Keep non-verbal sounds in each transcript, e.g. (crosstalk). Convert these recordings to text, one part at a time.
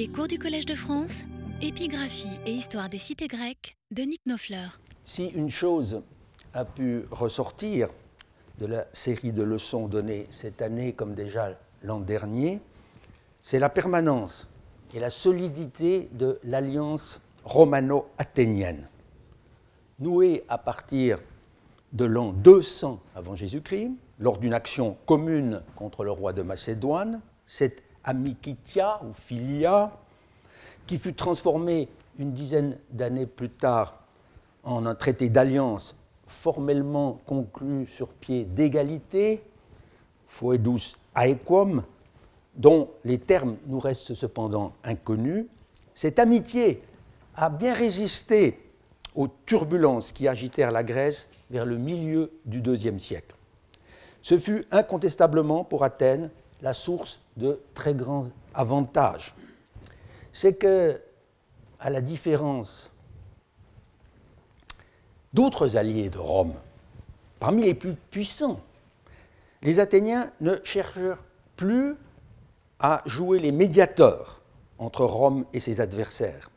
Les cours du Collège de France, épigraphie et histoire des cités grecques de Nick Nofler. Si une chose a pu ressortir de la série de leçons données cette année comme déjà l'an dernier, c'est la permanence et la solidité de l'alliance romano-athénienne, nouée à partir de l'an 200 avant Jésus-Christ, lors d'une action commune contre le roi de Macédoine, cette amicitia ou filia, qui fut transformée une dizaine d'années plus tard en un traité d'alliance formellement conclu sur pied d'égalité, foedus aequum, dont les termes nous restent cependant inconnus, cette amitié a bien résisté aux turbulences qui agitèrent la Grèce vers le milieu du IIe siècle. Ce fut incontestablement pour Athènes la source de très grands avantages. C'est que, à la différence d'autres alliés de Rome, parmi les plus puissants, les Athéniens ne cherchèrent plus à jouer les médiateurs entre Rome et ses adversaires,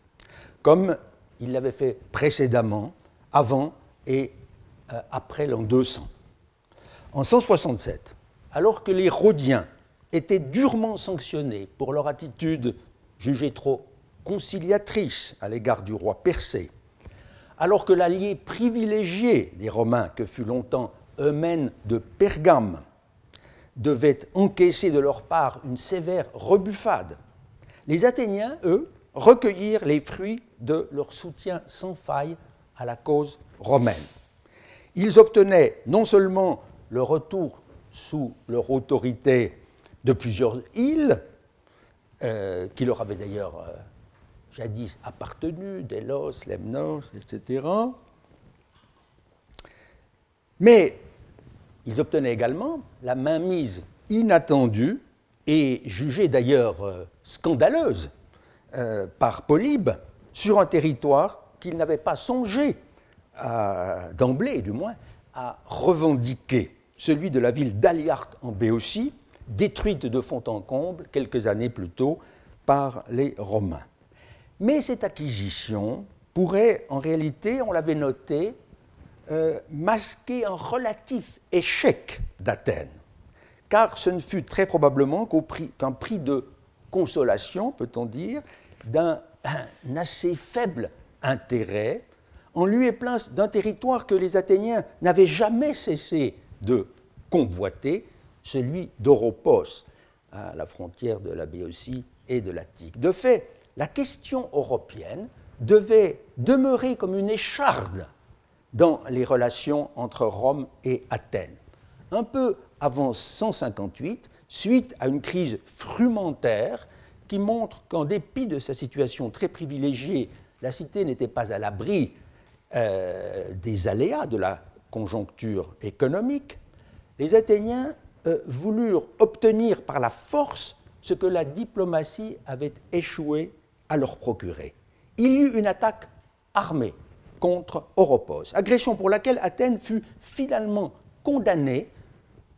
comme ils l'avaient fait précédemment, avant et euh, après l'an 200. En 167, alors que les Rhodiens étaient durement sanctionnés pour leur attitude jugée trop conciliatrice à l'égard du roi persé, alors que l'allié privilégié des Romains, que fut longtemps Eumène de Pergame, devait encaisser de leur part une sévère rebuffade, les Athéniens, eux, recueillirent les fruits de leur soutien sans faille à la cause romaine. Ils obtenaient non seulement le retour sous leur autorité de plusieurs îles, euh, qui leur avaient d'ailleurs euh, jadis appartenu, Délos, Lemnos, etc. Mais ils obtenaient également la mainmise inattendue et jugée d'ailleurs euh, scandaleuse par Polybe sur un territoire qu'ils n'avaient pas songé, d'emblée du moins, à revendiquer, celui de la ville d'Aliarte en Béotie, détruite de fond en comble quelques années plus tôt par les Romains. Mais cette acquisition pourrait en réalité, on l'avait noté, euh, masquer un relatif échec d'Athènes, car ce ne fut très probablement qu'un prix, de consolation, peut-on dire, d'un assez faible intérêt en lieu et place d'un territoire que les Athéniens n'avaient jamais cessé de convoiter, celui d'Oropos, à la frontière de la Béotie et de l'Attique. De fait, la question européenne devait demeurer comme une écharde dans les relations entre Rome et Athènes. Un peu avant 158, suite à une crise frumentaire qui montre qu'en dépit de sa situation très privilégiée, la cité n'était pas à l'abri euh, des aléas de la conjoncture économique, les Athéniens euh, voulurent obtenir par la force ce que la diplomatie avait échoué à leur procurer. Il y eut une attaque armée contre Oropos, agression pour laquelle Athènes fut finalement condamnée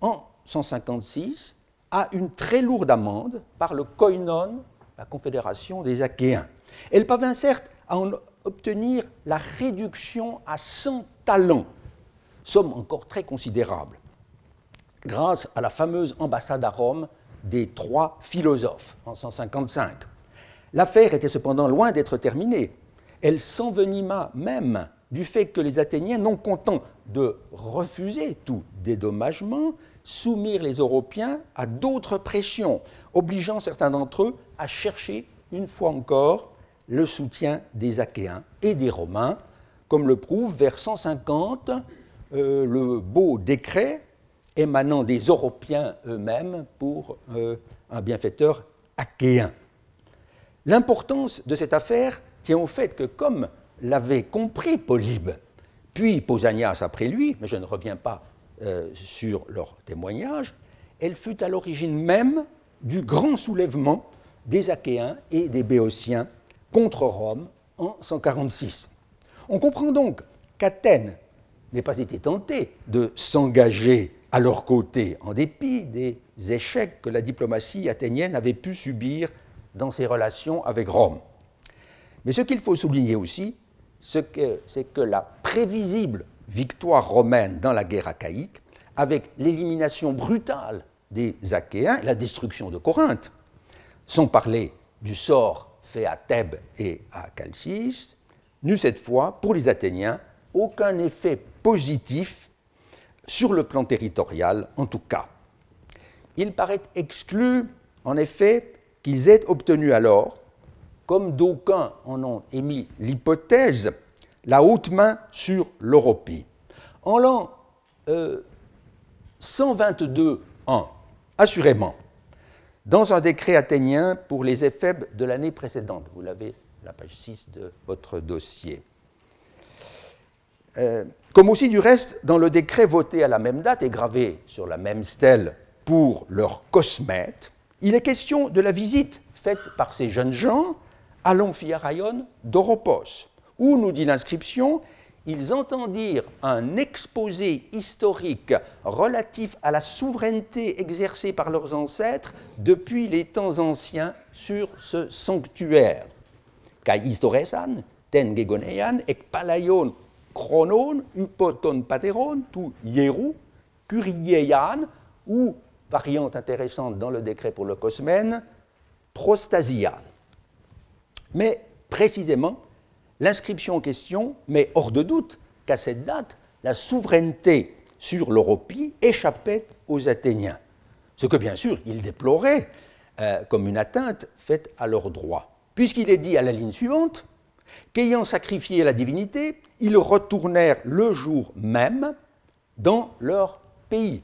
en 156 à une très lourde amende par le koinon, la confédération des Achéens. Elle parvint certes à en obtenir la réduction à 100 talents, somme encore très considérable, grâce à la fameuse ambassade à Rome des trois philosophes en 155. L'affaire était cependant loin d'être terminée. Elle s'envenima même du fait que les Athéniens, non contents de refuser tout dédommagement, soumirent les Européens à d'autres pressions, obligeant certains d'entre eux à chercher, une fois encore, le soutien des Achéens et des Romains, comme le prouve vers 150 euh, le beau décret émanant des Européens eux-mêmes pour euh, un bienfaiteur achéen. L'importance de cette affaire tient au fait que, comme l'avait compris Polybe, puis Pausanias après lui, mais je ne reviens pas euh, sur leur témoignage, elle fut à l'origine même du grand soulèvement des Achéens et des Béotiens contre Rome en 146. On comprend donc qu'Athènes n'ait pas été tentée de s'engager à leur côté, en dépit des échecs que la diplomatie athénienne avait pu subir dans ses relations avec Rome. Mais ce qu'il faut souligner aussi, c'est que, la prévisible victoire romaine dans la guerre achaïque, avec l'élimination brutale des Achéens, la destruction de Corinthe, sans parler du sort fait à Thèbes et à Chalcis, n'eut cette fois, pour les Athéniens, aucun effet positif sur le plan territorial en tout cas. Il paraît exclu, en effet, qu'ils aient obtenu alors, comme d'aucuns en ont émis l'hypothèse, la haute main sur l'Europie. En l'an 122 1, assurément, dans un décret athénien pour les éphèbes de l'année précédente. Vous l'avez, la page 6 de votre dossier. Euh, comme aussi du reste dans le décret voté à la même date et gravé sur la même stèle pour leur cosmète, il est question de la visite faite par ces jeunes gens à l'amphithéâtre d'Oropos, où, nous dit l'inscription, ils entendirent un exposé historique relatif à la souveraineté exercée par leurs ancêtres depuis les temps anciens sur ce sanctuaire. Kai historesan, ten gegoneian, ek palaion chronon, upoton pateron, tout hierou, curieian, ou, variante intéressante dans le décret pour le cosmène, prostasian. Mais précisément, L'inscription en question met hors de doute qu'à cette date, la souveraineté sur l'Europie échappait aux Athéniens, ce que bien sûr ils déploraient euh, comme une atteinte faite à leurs droits, puisqu'il est dit à la ligne suivante qu'ayant sacrifié la divinité, ils retournèrent le jour même dans leur pays.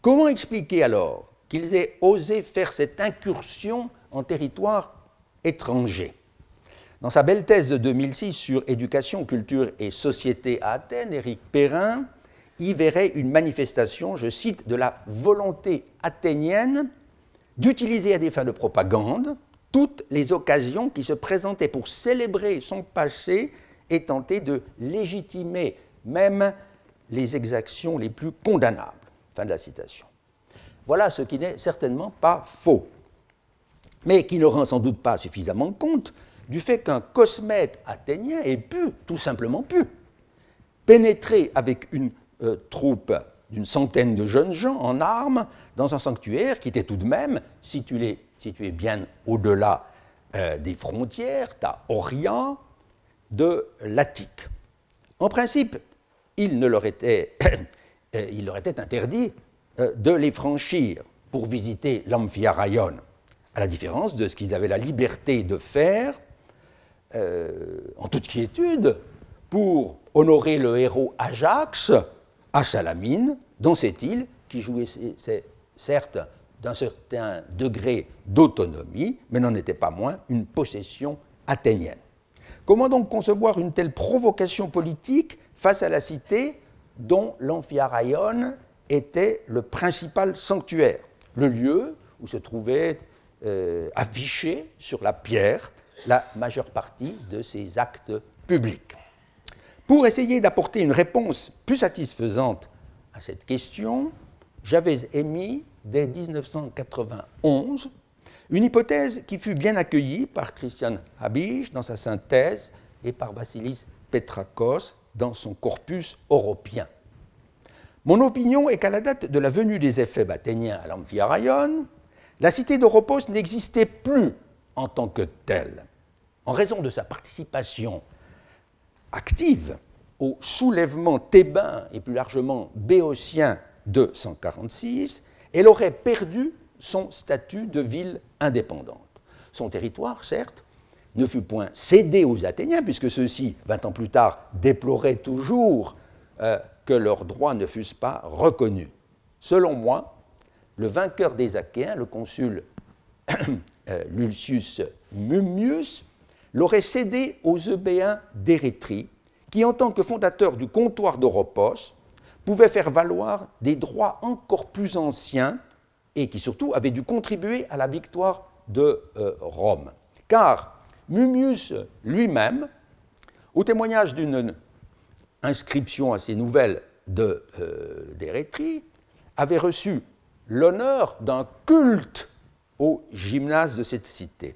Comment expliquer alors qu'ils aient osé faire cette incursion en territoire étranger? Dans sa belle thèse de 2006 sur éducation, culture et société à Athènes, Éric Perrin y verrait une manifestation, je cite, de la volonté athénienne d'utiliser à des fins de propagande toutes les occasions qui se présentaient pour célébrer son passé et tenter de légitimer même les exactions les plus condamnables. Fin de la citation. Voilà ce qui n'est certainement pas faux, mais qui ne rend sans doute pas suffisamment compte du fait qu'un cosmète athénien ait pu, tout simplement pu, pénétrer avec une euh, troupe d'une centaine de jeunes gens en armes dans un sanctuaire qui était tout de même situé, situé bien au-delà euh, des frontières, à Orient, de l'Attique. En principe, il, ne leur était, (coughs) euh, il leur était interdit euh, de les franchir pour visiter l'Amphiaraïon, à la différence de ce qu'ils avaient la liberté de faire en toute quiétude pour honorer le héros Ajax à Salamine, dans cette île qui jouait certes d'un certain degré d'autonomie, mais n'en était pas moins une possession athénienne. Comment donc concevoir une telle provocation politique face à la cité dont l'Amphiaraïon était le principal sanctuaire, le lieu où se trouvait euh, sur la pierre la majeure partie de ces actes publics? Pour essayer d'apporter une réponse plus satisfaisante à cette question, j'avais émis dès 1991 une hypothèse qui fut bien accueillie par Christian Habisch dans sa synthèse et par Vassilis Petrakos dans son corpus européen. Mon opinion est qu'à la date de la venue des éphèbes athéniens à l'Amphiaraïon, la cité d'Oropos n'existait plus en tant que telle, en raison de sa participation active au soulèvement thébain et plus largement béotien de 146, elle aurait perdu son statut de ville indépendante. Son territoire, certes, ne fut point cédé aux Athéniens, puisque ceux-ci, vingt ans plus tard, déploraient toujours euh, que leurs droits ne fussent pas reconnus. Selon moi, le vainqueur des Achéens, le consul (coughs) euh, Lucius Mummius, l'aurait cédé aux Eubéens d'Érythrée, qui, en tant que fondateur du comptoir d'Oropos, pouvaient faire valoir des droits encore plus anciens et qui surtout avaient dû contribuer à la victoire de euh, Rome. Car Mummius lui-même, au témoignage d'une inscription assez nouvelle d'Érythrée avait reçu l'honneur d'un culte au gymnase de cette cité.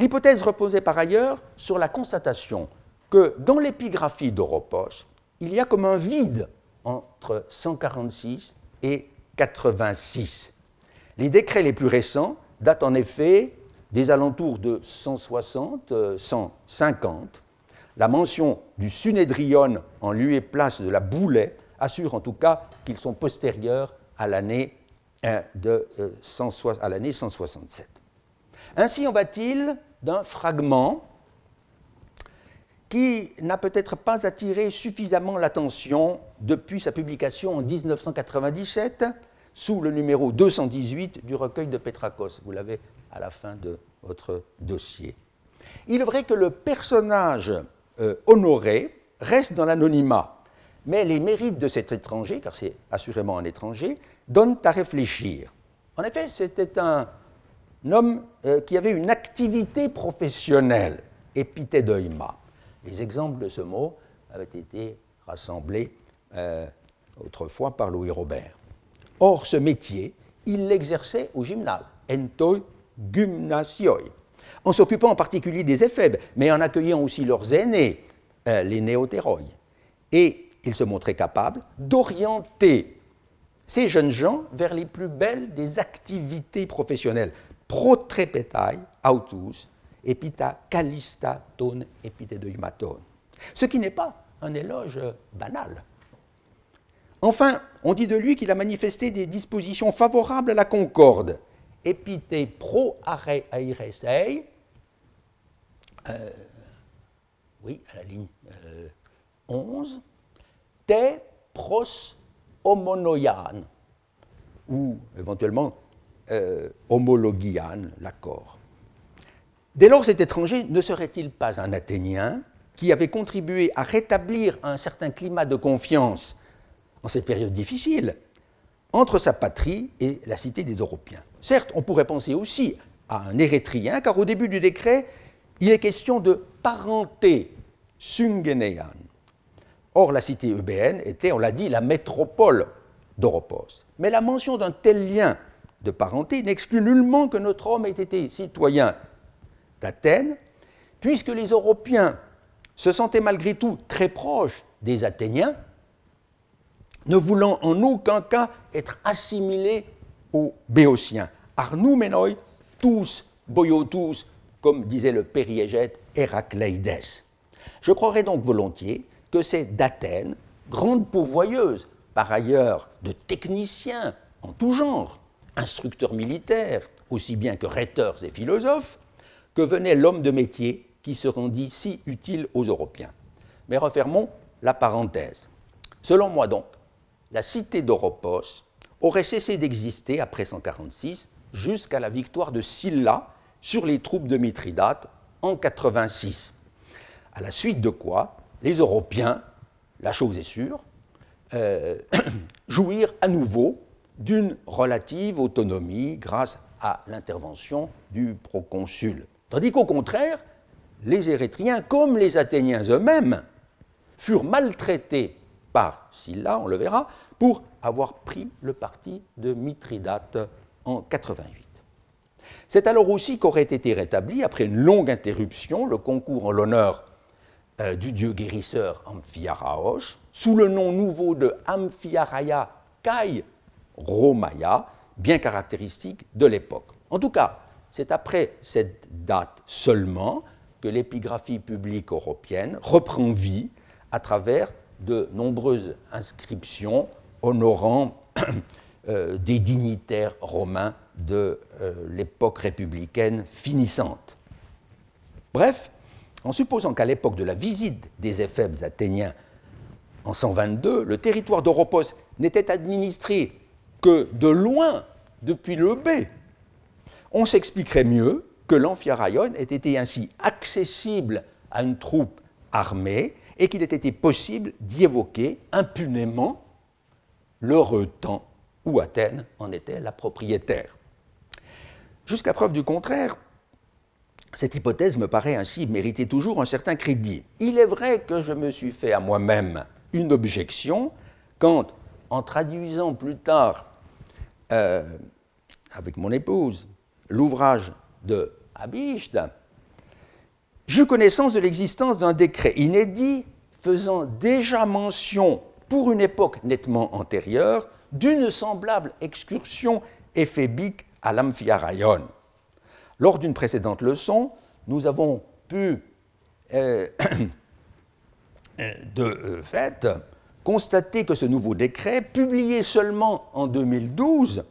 L'hypothèse reposait par ailleurs sur la constatation que dans l'épigraphie d'Oropos, il y a comme un vide entre 146 et 86. Les décrets les plus récents datent en effet des alentours de 160, 150. Euh, la mention du Sunédrion en lieu et place de la Boulet assure en tout cas qu'ils sont postérieurs à l'année euh, de, euh, à l'année 167. Ainsi en va-t-il d'un fragment qui n'a peut-être pas attiré suffisamment l'attention depuis sa publication en 1997 sous le numéro 218 du recueil de Petrakos. Vous l'avez à la fin de votre dossier. Il est vrai que le personnage euh, honoré reste dans l'anonymat, mais les mérites de cet étranger, car c'est assurément un étranger, donnent à réfléchir. En effet, c'était un homme euh, qui avait une activité professionnelle, épithédoïma. Les exemples de ce mot avaient été rassemblés euh, autrefois par Louis Robert. Or, ce métier, il l'exerçait au gymnase, entoi gymnasioi, en s'occupant en particulier des éphèbes, mais en accueillant aussi leurs aînés, euh, les néotéroi. Et il se montrait capable d'orienter ces jeunes gens vers les plus belles des activités professionnelles, protrepetai autus epita calista ton epitedeumaton. Ce qui n'est pas un éloge banal. Enfin, on dit de lui qu'il a manifesté des dispositions favorables à la concorde. Epite pro are airesei, euh, oui, à la ligne 11, euh, te pros homonoian, ou éventuellement euh, homologian, l'accord. Dès lors, cet étranger ne serait-il pas un Athénien qui avait contribué à rétablir un certain climat de confiance en cette période difficile entre sa patrie et la cité des Européens Certes, on pourrait penser aussi à un Érythréen, car au début du décret, il est question de parenté sungenéan. Or, la cité eubéenne était, on l'a dit, la métropole d'Oropos. Mais la mention d'un tel lien de parenté n'exclut nullement que notre homme ait été citoyen d'Athènes, puisque les Européens se sentaient malgré tout très proches des Athéniens, ne voulant en aucun cas être assimilés aux Béotiens. Arnoumenoi, tous, boyotus, comme disait le périégète Héracléides. Je croirais donc volontiers que c'est d'Athènes, grande pourvoyeuse par ailleurs de techniciens en tout genre, instructeurs militaires aussi bien que rhéteurs et philosophes, que venait l'homme de métier qui se rendit si utile aux Européens. Mais refermons la parenthèse. Selon moi donc, la cité d'Oropos aurait cessé d'exister après 146 jusqu'à la victoire de Sylla sur les troupes de Mithridate en 86. À la suite de quoi, les Européens, la chose est sûre, euh, (coughs) jouirent à nouveau d'une relative autonomie grâce à l'intervention du proconsul. Tandis qu'au contraire, les Érythréens, comme les Athéniens eux-mêmes, furent maltraités par Sylla, on le verra, pour avoir pris le parti de Mithridate en 88. C'est alors aussi qu'aurait été rétabli, après une longue interruption, le concours en l'honneur euh, du dieu guérisseur Amphiaraos, sous le nom nouveau de Amphiaraya Kai Romaya, bien caractéristique de l'époque. En tout cas, c'est après cette date seulement que l'épigraphie publique européenne reprend vie à travers de nombreuses inscriptions honorant (coughs) euh, des dignitaires romains de euh, l'époque républicaine finissante. Bref, en supposant qu'à l'époque de la visite des éphèbes athéniens en 122, le territoire d'Oropos n'était administré que de loin depuis le B, on s'expliquerait mieux que l'Amphiaraïon ait été ainsi accessible à une troupe armée et qu'il ait été possible d'y évoquer impunément l'heureux temps où Athènes en était la propriétaire. Jusqu'à preuve du contraire, cette hypothèse me paraît ainsi mériter toujours un certain crédit. Il est vrai que je me suis fait à moi-même une objection quand, en traduisant plus tard euh, avec mon épouse l'ouvrage de Abishd, j'eus connaissance de l'existence d'un décret inédit faisant déjà mention, pour une époque nettement antérieure, d'une semblable excursion éphébique à l'Amphiaraïon. Lors d'une précédente leçon, nous avons pu, euh, (coughs) de euh, fait, constater que ce nouveau décret, publié seulement en 2012,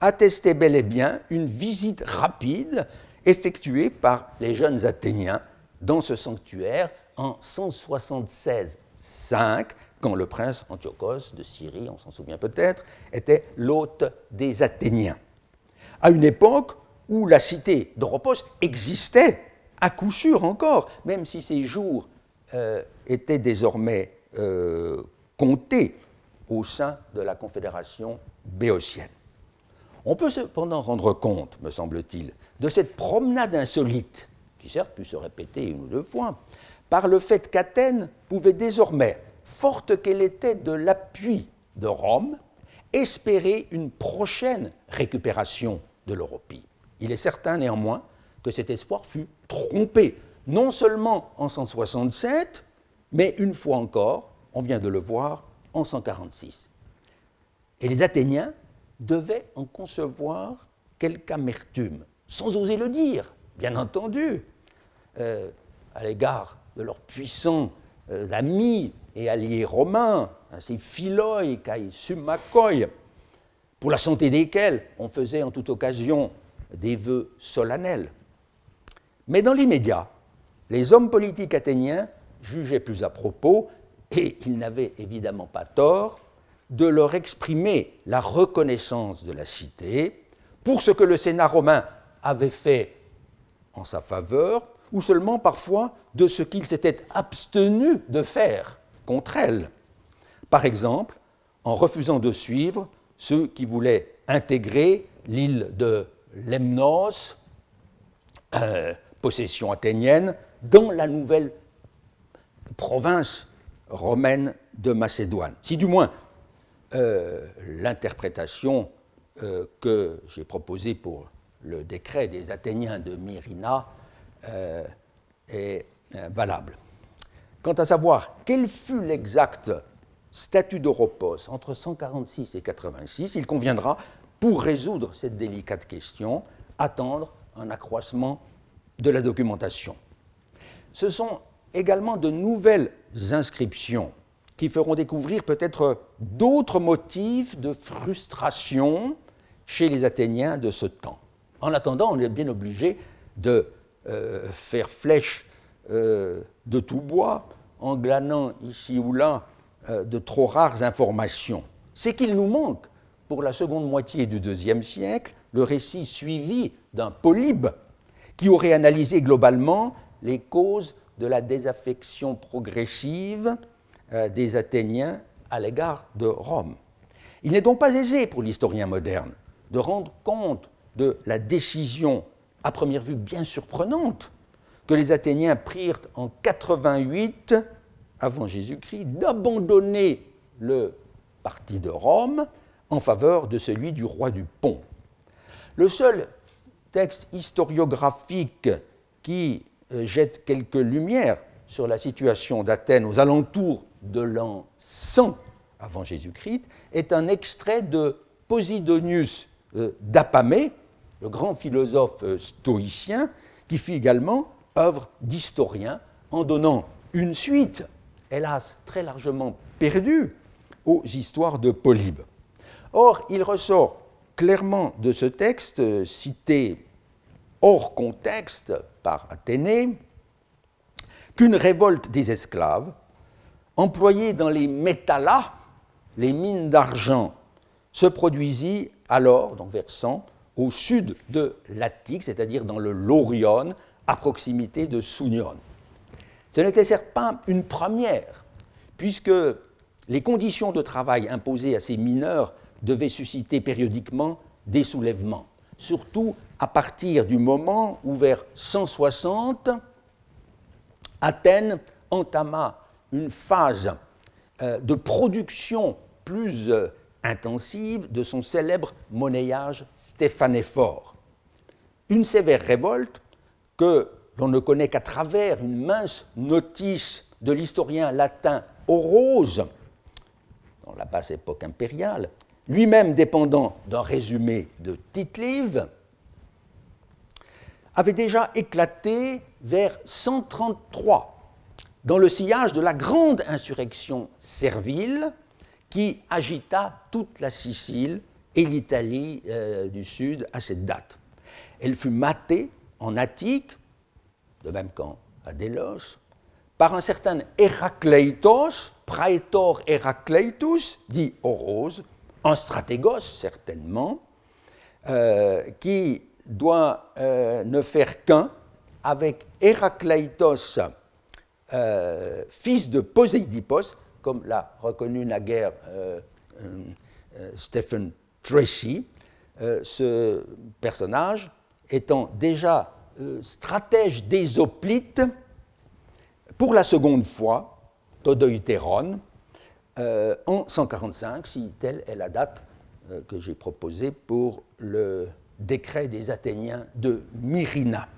attestait bel et bien une visite rapide effectuée par les jeunes Athéniens dans ce sanctuaire en 176-5, quand le prince Antiochos de Syrie, on s'en souvient peut-être, était l'hôte des Athéniens. À une époque où la cité d'Oropos existait à coup sûr encore, même si ses jours euh, étaient désormais euh, comptés au sein de la Confédération béotienne. On peut cependant rendre compte, me semble-t-il, de cette promenade insolite, qui certes pu se répéter une ou deux fois, par le fait qu'Athènes pouvait désormais, forte qu'elle était de l'appui de Rome, espérer une prochaine récupération de l'Europie. Il est certain néanmoins que cet espoir fut trompé, non seulement en 167, mais une fois encore, on vient de le voir, en 146. Et les Athéniens devaient en concevoir quelque amertume, sans oser le dire, bien entendu, euh, à l'égard de leurs puissants euh, amis et alliés romains, ainsi Philoi, Kai Summakoi, pour la santé desquels on faisait en toute occasion des vœux solennels. Mais dans l'immédiat, les hommes politiques athéniens jugeaient plus à propos, et ils n'avaient évidemment pas tort, de leur exprimer la reconnaissance de la cité pour ce que le Sénat romain avait fait en sa faveur, ou seulement parfois de ce qu'il s'était abstenu de faire contre elle. Par exemple, en refusant de suivre ceux qui voulaient intégrer l'île de Lemnos, euh, possession athénienne, dans la nouvelle province romaine de Macédoine. Si du moins euh, l'interprétation euh, que j'ai proposée pour le décret des Athéniens de Myrina euh, est valable. Quant à savoir quel fut l'exact statut d'Europos entre 146 et 86, il conviendra, pour résoudre cette délicate question, attendre un accroissement de la documentation. Ce sont également de nouvelles inscriptions qui feront découvrir peut-être d'autres motifs de frustration chez les Athéniens de ce temps. En attendant, on est bien obligé de euh, faire flèche euh, de tout bois en glanant ici ou là euh, de trop rares informations. C'est qu'il nous manque, pour la seconde moitié du IIe siècle, le récit suivi d'un polybe qui aurait analysé globalement les causes de la désaffection progressive euh, des Athéniens à l'égard de Rome. Il n'est donc pas aisé pour l'historien moderne de rendre compte de la décision, à première vue bien surprenante, que les Athéniens prirent en 88 avant Jésus-Christ d'abandonner le parti de Rome en faveur de celui du roi du Pont. Le seul texte historiographique qui jette quelques lumières sur la situation d'Athènes aux alentours de l'an 100 avant Jésus-Christ est un extrait de Posidonius euh, d'Apamée, le grand philosophe euh, stoïcien, qui fit également œuvre d'historien en donnant une suite, hélas très largement perdue, aux histoires de Polybe. Or, il ressort clairement de ce texte, cité hors contexte par Athénée, qu'une révolte des esclaves, employés dans les métallas, les mines d'argent, se produisit alors, dans Versant, au sud de l'Attique, c'est-à-dire dans le Laurion, à proximité de Sounion. Ce n'était certes pas une première, puisque les conditions de travail imposées à ces mineurs devaient susciter périodiquement des soulèvements, surtout à partir du moment où, vers 160, Athènes entama une phase euh, de production plus euh, intensive de son célèbre monnayage stéphanéphore. Une sévère révolte que l'on ne connaît qu'à travers une mince notice de l'historien latin Orose, dans la basse époque impériale, lui-même dépendant d'un résumé de tite avait déjà éclaté vers 133 dans le sillage de la grande insurrection servile qui agita toute la Sicile et l'Italie euh, du Sud à cette date. Elle fut matée en Attique, de même qu'en Adélos, par un certain Héracleitos, praetor Heracleitus, dit Orose, un stratégos certainement, euh, qui doit euh, ne faire qu'un avec Héracleitos, euh, fils de Poséidipos, comme l'a reconnu naguère Stephen Tracy, ce personnage étant déjà stratège des hoplites pour la seconde fois, Todoïtéron, en 145, si telle est la date que j'ai proposée pour le décret des Athéniens de Myrina.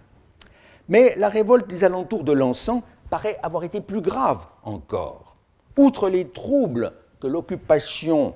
Mais la révolte des alentours de l'encens paraît avoir été plus grave encore. Outre les troubles que l'occupation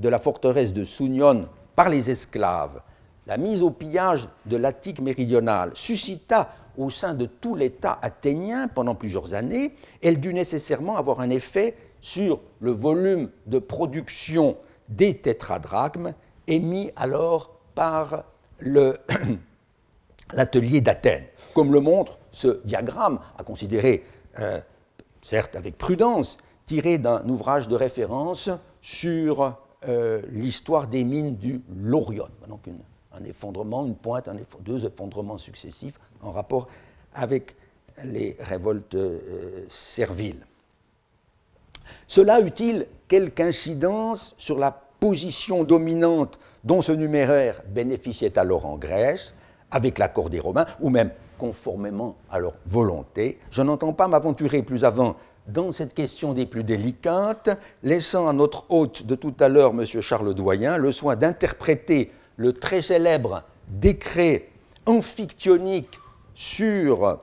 de la forteresse de Sounion par les esclaves, la mise au pillage de l'Attique méridionale suscita au sein de tout l'État athénien pendant plusieurs années, elle dut nécessairement avoir un effet sur le volume de production des tétradrachmes émis alors par (clears throat) l'atelier d'Athènes, comme le montre ce diagramme, à considérer, euh, certes avec prudence, tiré d'un ouvrage de référence sur euh, l'histoire des mines du Laurion. Donc un effondrement, une pointe, deux effondrements successifs en rapport avec les révoltes euh, serviles. Cela eut-il quelque incidence sur la position dominante dont ce numéraire bénéficiait alors en Grèce, avec l'accord des Romains, ou même conformément à leur volonté. Je n'entends pas m'aventurer plus avant dans cette question des plus délicates, laissant à notre hôte de tout à l'heure, M. Charles Doyen, le soin d'interpréter le très célèbre décret amphictyonique sur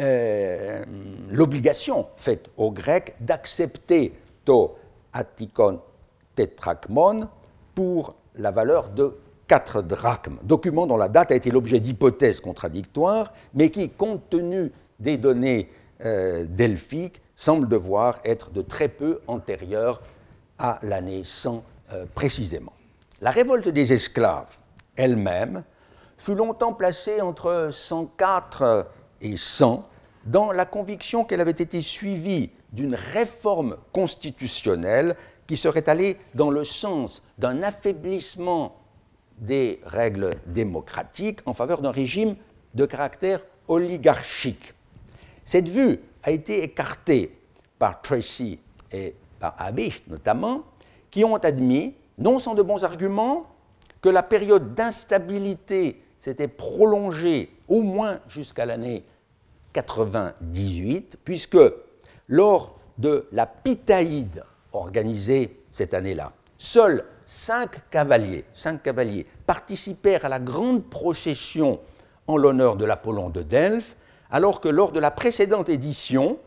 euh, l'obligation faite aux Grecs d'accepter to attikon tetrakmon pour la valeur de 4 drachmes, document dont la date a été l'objet d'hypothèses contradictoires, mais qui, compte tenu des données euh, delphiques, semble devoir être de très peu antérieur à l'année 100 euh, précisément. La révolte des esclaves elle-même fut longtemps placée entre 104 et 100 dans la conviction qu'elle avait été suivie d'une réforme constitutionnelle qui serait allée dans le sens d'un affaiblissement des règles démocratiques en faveur d'un régime de caractère oligarchique. Cette vue a été écartée par Tracy et par Abish notamment, qui ont admis, non sans de bons arguments, que la période d'instabilité s'était prolongée au moins jusqu'à l'année 98, puisque lors de la Pitaïde organisée cette année-là, seuls cinq cavaliers, participèrent à la grande procession en l'honneur de l'Apollon de Delphes, alors que lors de la précédente édition,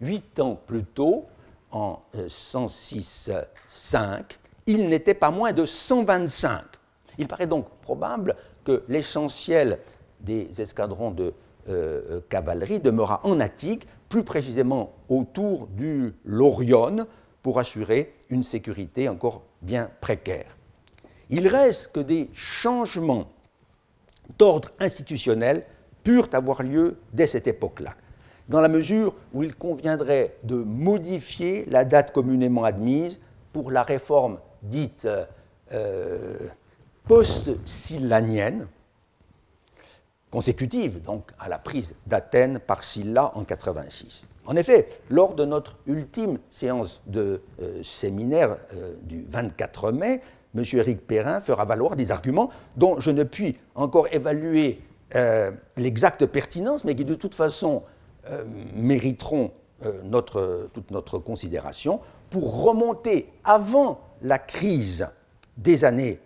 huit ans plus tôt, en 106-5, il n'était pas moins de 125. Il paraît donc probable que l'essentiel des escadrons de euh, cavalerie demeura en Attique, plus précisément autour du Laurion, pour assurer une sécurité encore bien précaire. Il reste que des changements d'ordre institutionnel purent avoir lieu dès cette époque-là, dans la mesure où il conviendrait de modifier la date communément admise pour la réforme dite euh, post-sillanienne, consécutive donc à la prise d'Athènes par Sylla en 86. En effet, lors de notre ultime séance de euh, séminaire euh, du 24 mai, M. Éric Perrin fera valoir des arguments dont je ne puis encore évaluer euh, l'exacte pertinence, mais qui de toute façon mériteront notre, toute notre considération pour remonter avant la crise des années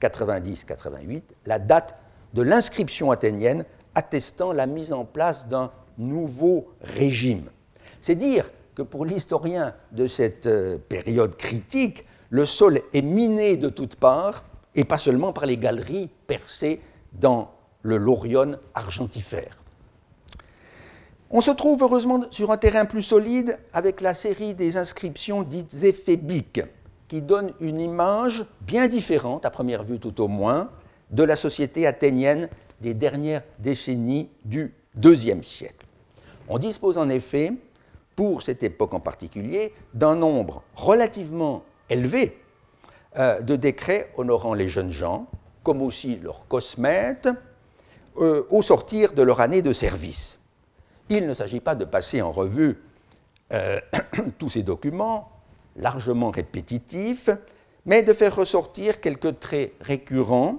90-88 la date de l'inscription athénienne attestant la mise en place d'un nouveau régime. C'est dire que pour l'historien de cette euh, période critique, le sol est miné de toutes parts, et pas seulement par les galeries percées dans le Lorion argentifère. On se trouve heureusement sur un terrain plus solide avec la série des inscriptions dites éphébiques, qui donnent une image bien différente, à première vue tout au moins, de la société athénienne des dernières décennies du IIe siècle. On dispose en effet, pour cette époque en particulier, d'un nombre relativement élevé euh, de décrets honorant les jeunes gens, comme aussi leurs cosmètes, euh, au sortir de leur année de service. Il ne s'agit pas de passer en revue euh, (coughs) tous ces documents, largement répétitifs, mais de faire ressortir quelques traits récurrents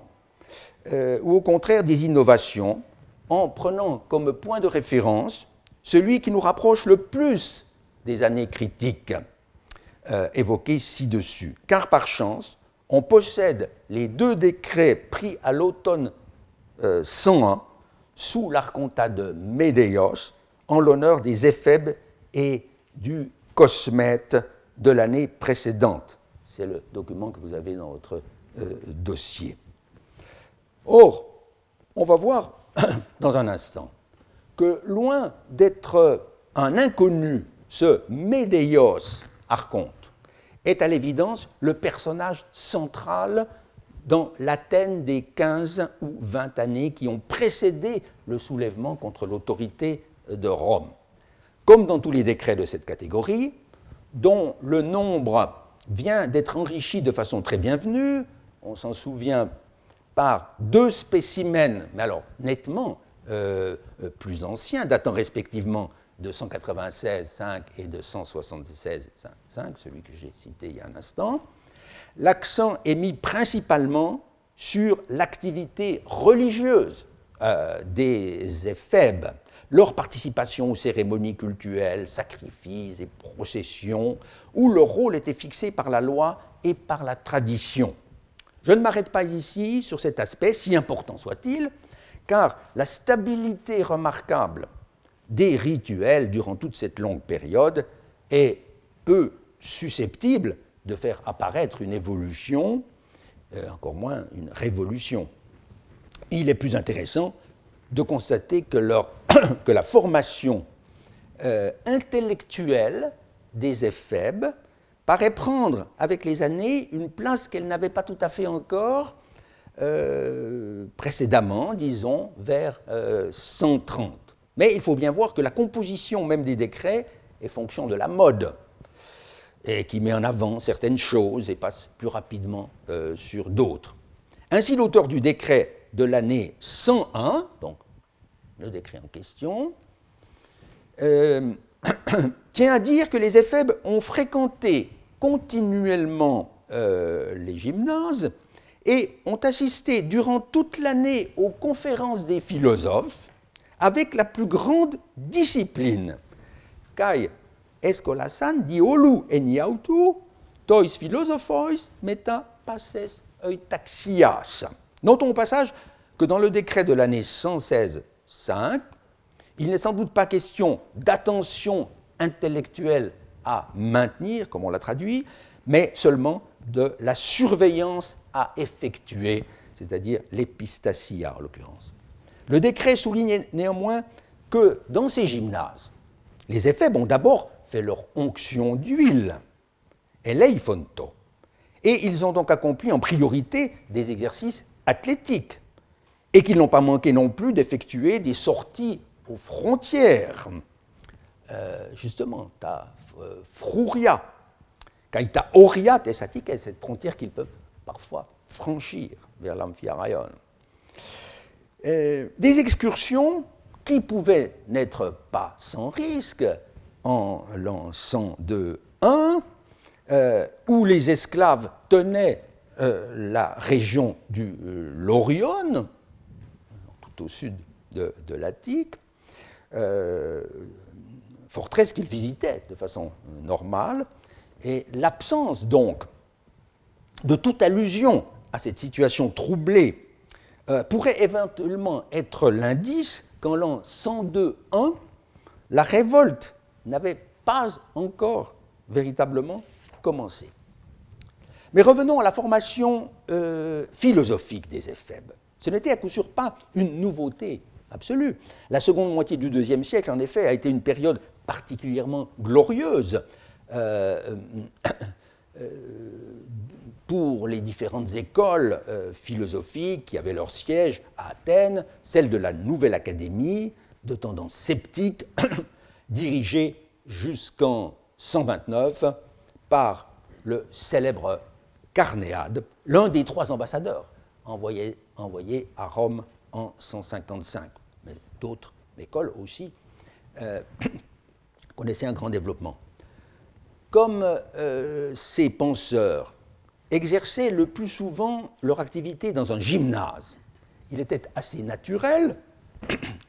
ou au contraire des innovations en prenant comme point de référence celui qui nous rapproche le plus des années critiques euh, évoquées ci-dessus. Car par chance, on possède les deux décrets pris à l'automne 101 euh, sous l'archontat de Médéos en l'honneur des éphèbes et du cosmète de l'année précédente. C'est le document que vous avez dans votre euh, dossier. Or, on va voir (coughs) dans un instant que loin d'être un inconnu, ce Médéos Archonte est à l'évidence le personnage central dans l'Athènes des 15 ou 20 années qui ont précédé le soulèvement contre l'autorité de Rome. Comme dans tous les décrets de cette catégorie, dont le nombre vient d'être enrichi de façon très bienvenue, on s'en souvient par deux spécimens, mais alors nettement euh, euh, plus anciens, datant respectivement de 196.5 et de 176.5, celui que j'ai cité il y a un instant, l'accent est mis principalement sur l'activité religieuse euh, des éphèbes, leur participation aux cérémonies cultuelles, sacrifices et processions, où leur rôle était fixé par la loi et par la tradition. Je ne m'arrête pas ici sur cet aspect, si important soit-il, car la stabilité remarquable des rituels durant toute cette longue période est peu susceptible de faire apparaître une évolution, euh, encore moins une révolution. Il est plus intéressant de constater que, (coughs) la formation euh, intellectuelle des éphèbes paraît prendre avec les années une place qu'elle n'avait pas tout à fait encore euh, précédemment, disons, vers 130. Euh, Mais il faut bien voir que la composition même des décrets est fonction de la mode, et qui met en avant certaines choses et passe plus rapidement euh, sur d'autres. Ainsi, l'auteur du décret de l'année 101, donc le décret en question, (coughs) tient à dire que les éphèbes ont fréquenté continuellement les gymnases et ont assisté durant toute l'année aux conférences des philosophes avec la plus grande discipline. Kai escolasan diolu eniautu tois philosophois meta passes eutaxias. Notons au passage que dans le décret de l'année 116-5, il n'est sans doute pas question d'attention intellectuelle à maintenir, comme on l'a traduit, mais seulement de la surveillance à effectuer, c'est-à-dire l'épistacia en l'occurrence. Le décret souligne néanmoins que dans ces gymnases, les éphèbes ont d'abord fait leur onction d'huile, eleifonto, et ils ont donc accompli en priorité des exercices athlétiques, et qu'ils n'ont pas manqué non plus d'effectuer des sorties aux frontières. Euh, justement, ta euh, frouria, kaita oria tesatique, cette frontière qu'ils peuvent parfois franchir vers l'Amphiaraïon. Euh, des excursions qui pouvaient n'être pas sans risque en l'an 102-1, euh, où les esclaves tenaient euh, la région du Lorion, tout au sud de, de l'Attique, forteresse qu'ils visitaient de façon normale, et l'absence donc de toute allusion à cette situation troublée euh, pourrait éventuellement être l'indice qu'en l'an 102-1, la révolte n'avait pas encore véritablement commencé. Mais revenons à la formation euh, philosophique des éphèbes. Ce n'était à coup sûr pas une nouveauté absolue. La seconde moitié du IIe siècle, en effet, a été une période particulièrement glorieuse euh, pour les différentes écoles philosophiques qui avaient leur siège à Athènes, celle de la Nouvelle Académie, de tendance sceptique, (coughs) dirigée jusqu'en 129 par le célèbre Carnéade, l'un des trois ambassadeurs envoyés, à Rome en 155. Mais d'autres écoles aussi euh, (coughs) connaissaient un grand développement. Comme euh, ces penseurs exerçaient le plus souvent leur activité dans un gymnase, il était assez naturel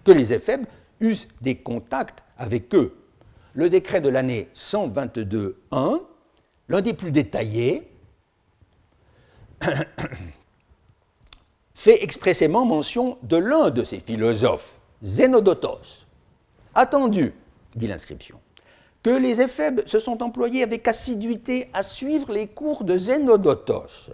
que les éphèbes eussent des contacts avec eux. Le décret de l'année 122.1, l'un des plus détaillés, fait expressément mention de l'un de ces philosophes, Zénodotos. Attendu, dit l'inscription, que les éphèbes se sont employés avec assiduité à suivre les cours de Zénodotos,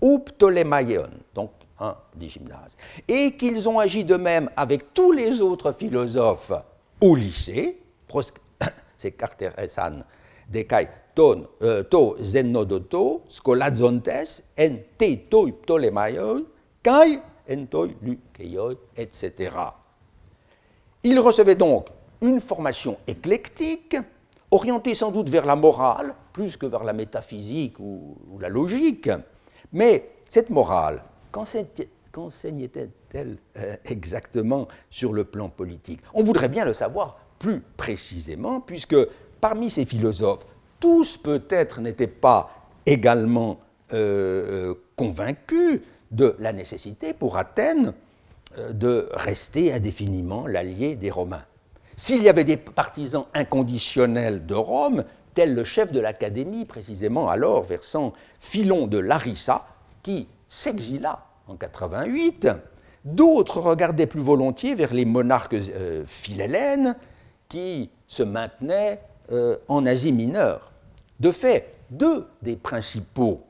ou Ptolémaïon, donc un des gymnases, et qu'ils ont agi de même avec tous les autres philosophes au lycée, (coughs) c'est Carteresan, Decai ton, euh, to zenodoto, scolazontes, en te toi ptolémaioi, kai en toi lukeioi, etc. Il recevait donc une formation éclectique, orientée sans doute vers la morale, plus que vers la métaphysique ou, la logique. Mais cette morale, qu'enseignait-elle euh, exactement sur le plan politique? On voudrait bien le savoir plus précisément, puisque parmi ces philosophes, tous peut-être n'étaient pas également euh, euh, convaincus de la nécessité pour Athènes de rester indéfiniment l'allié des Romains. S'il y avait des partisans inconditionnels de Rome, tel le chef de l'Académie, précisément alors, versant Philon de Larissa, qui s'exila en 88, d'autres regardaient plus volontiers vers les monarques philhellènes qui se maintenaient en Asie mineure. De fait, deux des principaux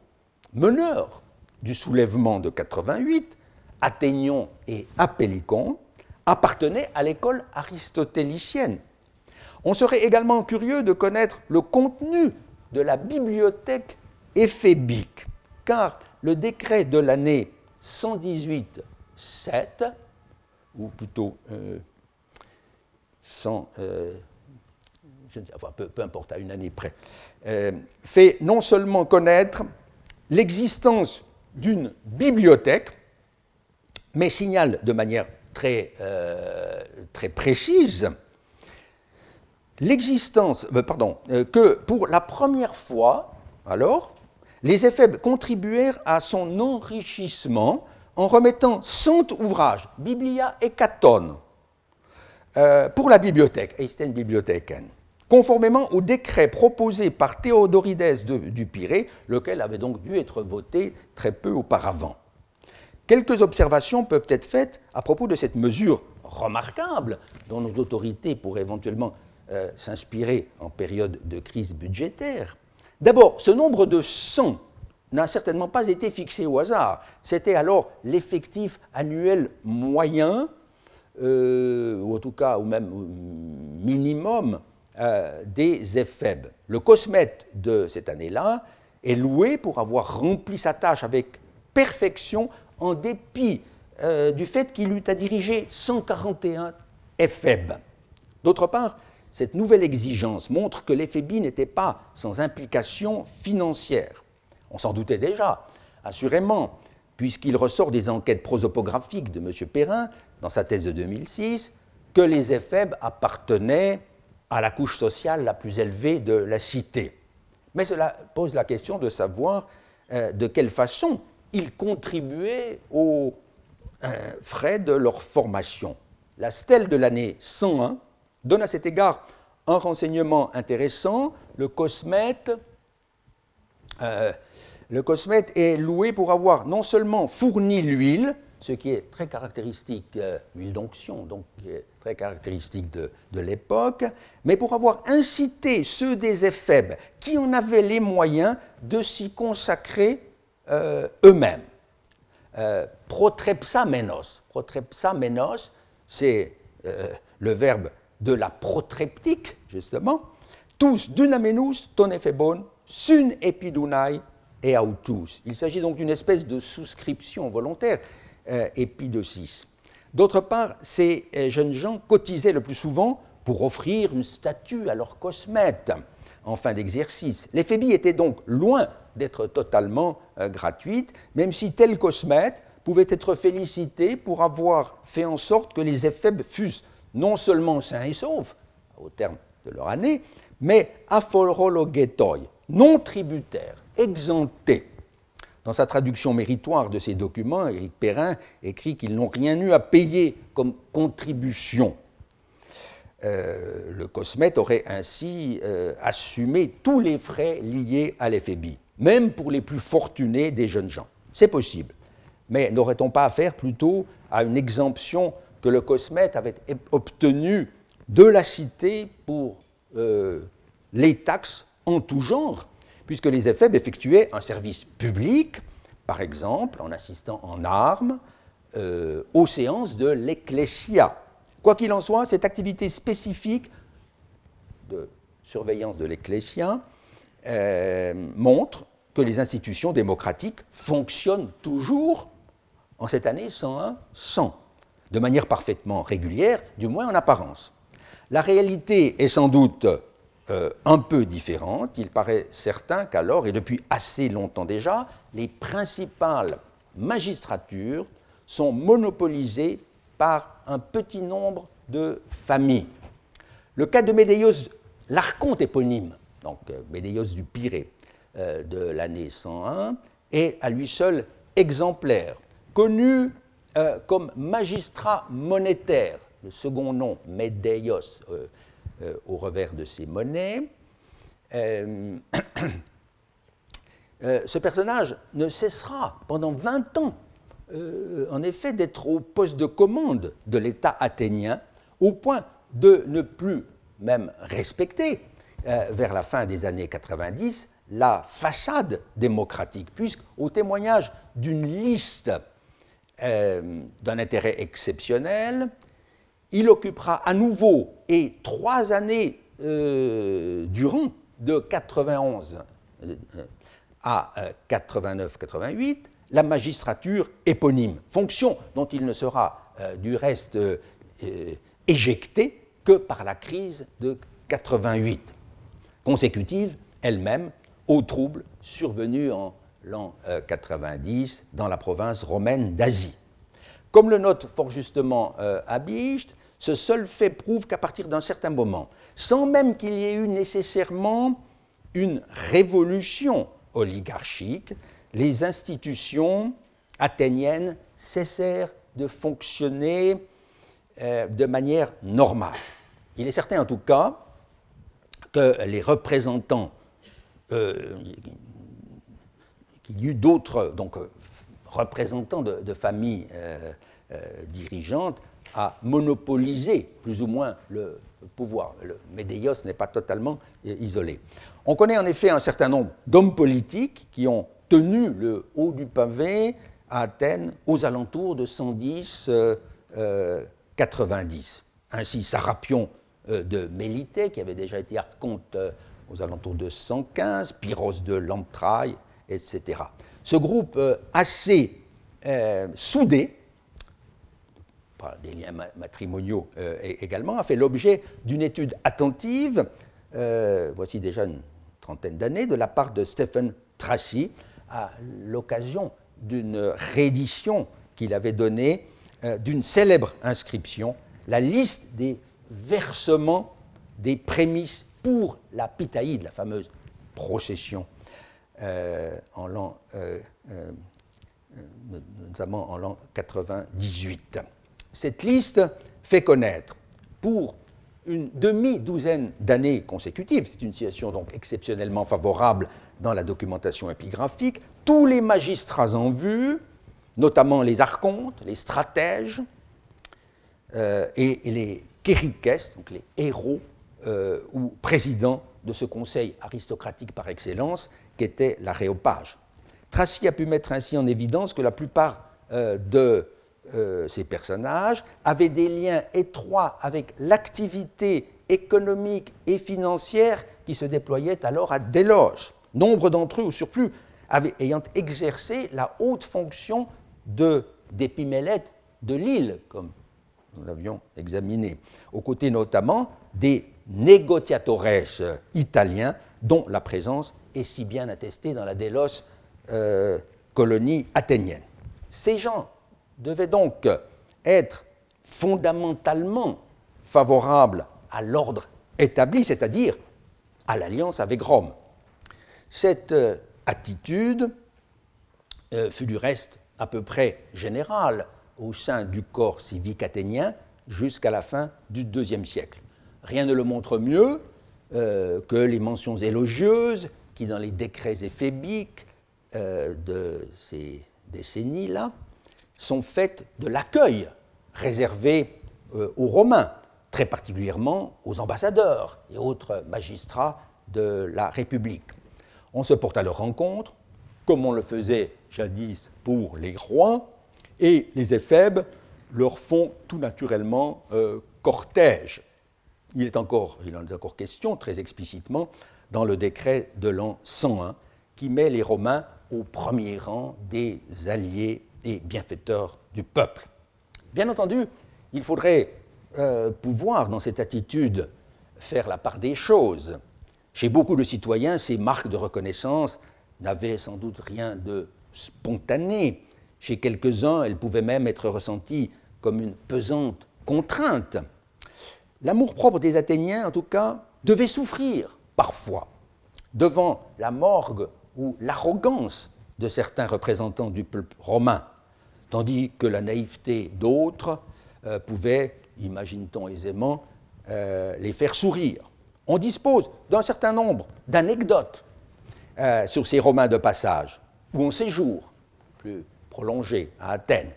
meneurs du soulèvement de 88, Athénion et Apellicon, appartenaient à l'école aristotélicienne. On serait également curieux de connaître le contenu de la bibliothèque éphébique, car le décret de l'année 118-7, ou plutôt euh, euh, peu, importe, à une année près, euh, fait non seulement connaître l'existence d'une bibliothèque, mais signale de manière très, euh, très précise l'existence, euh, pardon, que pour la première fois, alors, les éphèbes contribuèrent à son enrichissement en remettant cent ouvrages, Biblia et Caton, pour la bibliothèque, Eisten Bibliotheken conformément au décret proposé par Théodorides du Pirée, lequel avait donc dû être voté très peu auparavant. Quelques observations peuvent être faites à propos de cette mesure remarquable dont nos autorités pourraient éventuellement euh, s'inspirer en période de crise budgétaire. D'abord, ce nombre de 100 n'a certainement pas été fixé au hasard. C'était alors l'effectif annuel moyen, euh, ou en tout cas au même minimum euh, des éphèbes. Le cosmète de cette année-là est loué pour avoir rempli sa tâche avec perfection en dépit euh, du fait qu'il eut à diriger 141 éphèbes. D'autre part, cette nouvelle exigence montre que l'éphébie n'était pas sans implication financière. On s'en doutait déjà, assurément, puisqu'il ressort des enquêtes prosopographiques de M. Perrin, dans sa thèse de 2006, que les éphèbes appartenaient à la couche sociale la plus élevée de la cité. Mais cela pose la question de savoir euh, de quelle façon ils contribuaient aux euh, frais de leur formation. La stèle de l'année 101 donne à cet égard un renseignement intéressant. Le cosmète euh, le cosmète est loué pour avoir non seulement fourni l'huile, ce qui est très caractéristique, euh, l'huile d'onction, donc très caractéristique de, l'époque, mais pour avoir incité ceux des éphèbes qui en avaient les moyens de s'y consacrer euh, eux-mêmes. Euh, protrepsamenos. Protrepsamenos, c'est euh, le verbe de la protreptique, justement. Tous dunamenus ton ephebon, sun epidunai et autus. Il s'agit donc d'une espèce de souscription volontaire, euh, épidosis. D'autre part, ces jeunes gens cotisaient le plus souvent pour offrir une statue à leur cosmète en fin d'exercice. L'éphébie était donc loin d'être totalement euh, gratuite, même si tel cosmète pouvait être félicité pour avoir fait en sorte que les éphèbes fussent non seulement sains et saufs, au terme de leur année, mais aphorologetoi, non tributaires, exemptés. Dans sa traduction méritoire de ces documents, Éric Perrin écrit qu'ils n'ont rien eu à payer comme contribution. Euh, le cosmète aurait ainsi euh, assumé tous les frais liés à l'éphébie, même pour les plus fortunés des jeunes gens. C'est possible. Mais n'aurait-on pas affaire plutôt à une exemption que le cosmète avait obtenue de la cité pour euh, les taxes en tout genre puisque les éphèbes effectuaient un service public, par exemple en assistant en armes aux séances de l'ecclésia. Quoi qu'il en soit, cette activité spécifique de surveillance de l'ecclésia euh, montre que les institutions démocratiques fonctionnent toujours en cette année 101-100, de manière parfaitement régulière, du moins en apparence. La réalité est sans doute euh, un peu différente. Il paraît certain qu'alors, et depuis assez longtemps déjà, les principales magistratures sont monopolisées par un petit nombre de familles. Le cas de Médéios, l'archonte éponyme, donc euh, Médéios du Pirée, euh, de l'année 101, est à lui seul exemplaire, connu comme magistrat monétaire, le second nom, Médéios, euh, au revers de ses monnaies. Euh, (coughs) euh, ce personnage ne cessera pendant 20 ans, en effet, d'être au poste de commande de l'État athénien, au point de ne plus même respecter, vers la fin des années 90, la façade démocratique, puisqu'au témoignage d'une liste d'un intérêt exceptionnel, il occupera à nouveau, et trois années euh, durant, de 91 euh, à 89-88, euh, la magistrature éponyme, fonction dont il ne sera du reste éjecté que par la crise de 88, consécutive elle-même aux troubles survenus en l'an 90 dans la province romaine d'Asie. Comme le note fort justement Abicht, ce seul fait prouve qu'à partir d'un certain moment, sans même qu'il y ait eu nécessairement une révolution oligarchique, les institutions athéniennes cessèrent de fonctionner euh, de manière normale. Il est certain en tout cas que les représentants, euh, qu'il y eut d'autres donc, euh, représentants de, familles dirigeantes, à monopoliser plus ou moins le pouvoir. Le Médéios n'est pas totalement isolé. On connaît en effet un certain nombre d'hommes politiques qui ont tenu le haut du pavé à Athènes aux alentours de 110-90. Euh, Ainsi, Sarapion euh, de Mélité, qui avait déjà été archonte euh, aux alentours de 115, Pyros de Lampraille, etc. Ce groupe assez soudé, des liens matrimoniaux euh, également, a fait l'objet d'une étude attentive, euh, voici déjà une trentaine d'années, de la part de Stephen Tracy, à l'occasion d'une réédition qu'il avait donnée euh, d'une célèbre inscription, la liste des versements des prémices pour la Pitaïde, la fameuse procession en l'an, notamment en l'an 98. Cette liste fait connaître pour une demi-douzaine d'années consécutives, c'est une situation donc exceptionnellement favorable dans la documentation épigraphique, tous les magistrats en vue, notamment les archontes, les stratèges euh, et, les kérikès, donc les héros euh, ou présidents de ce conseil aristocratique par excellence qu'était l'aréopage. Tracy a pu mettre ainsi en évidence que la plupart euh, de ces personnages avaient des liens étroits avec l'activité économique et financière qui se déployait alors à Déloge. Nombre d'entre eux, au surplus, ayant exercé la haute fonction d'épimélète de l'île, comme nous l'avions examiné, aux côtés notamment des négociatores italiens, dont la présence est si bien attestée dans la Délos euh, colonie athénienne. Ces gens devaient donc être fondamentalement favorables à l'ordre établi, c'est-à-dire à, l'alliance avec Rome. Cette euh, attitude euh, fut du reste à peu près générale au sein du corps civique athénien jusqu'à la fin du IIe siècle. Rien ne le montre mieux euh, que les mentions élogieuses qui, dans les décrets éphébiques de ces décennies-là, sont faites de l'accueil réservé aux Romains, très particulièrement aux ambassadeurs et autres magistrats de la République. On se porte à leur rencontre, comme on le faisait jadis pour les rois, et les éphèbes leur font tout naturellement euh, cortège. Il, est encore, en est encore question très explicitement dans le décret de l'an 101 qui met les Romains au premier rang des alliés et bienfaiteurs du peuple. Bien entendu, il faudrait euh, pouvoir, dans cette attitude, faire la part des choses. Chez beaucoup de citoyens, ces marques de reconnaissance n'avaient sans doute rien de spontané. Chez quelques-uns, elles pouvaient même être ressenties comme une pesante contrainte. L'amour-propre des Athéniens, en tout cas, devait souffrir parfois devant la morgue ou l'arrogance de certains représentants du peuple romain, tandis que la naïveté d'autres euh, pouvait imagine-t-on aisément, euh, les faire sourire. On dispose d'un certain nombre d'anecdotes euh, sur ces Romains de passage ou en séjour plus prolongé à Athènes.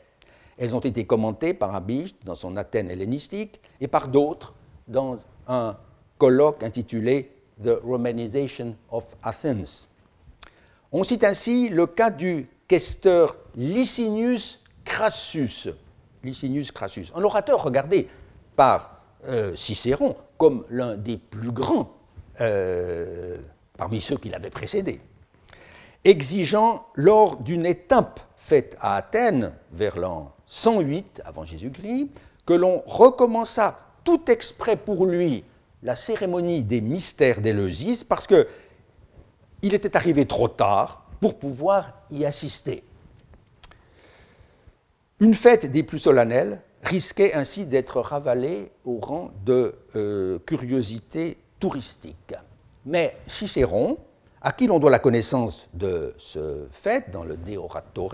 Elles ont été commentées par Abige dans son Athènes hellénistique et par d'autres dans un colloque intitulé The Romanization of Athens. On cite ainsi le cas du questeur Licinius Crassus, Licinius Crassus, un orateur regardé par euh, Cicéron comme l'un des plus grands euh, parmi ceux qui l'avaient précédé, exigeant lors d'une étape faite à Athènes vers l'an 108 avant Jésus-Christ que l'on recommençât tout exprès pour lui la cérémonie des mystères d'Éleusis parce que il était arrivé trop tard pour pouvoir y assister. Une fête des plus solennelles risquait ainsi d'être ravalée au rang de euh, curiosité touristique. Mais Cicéron, à qui l'on doit la connaissance de ce fait dans le De Oratore,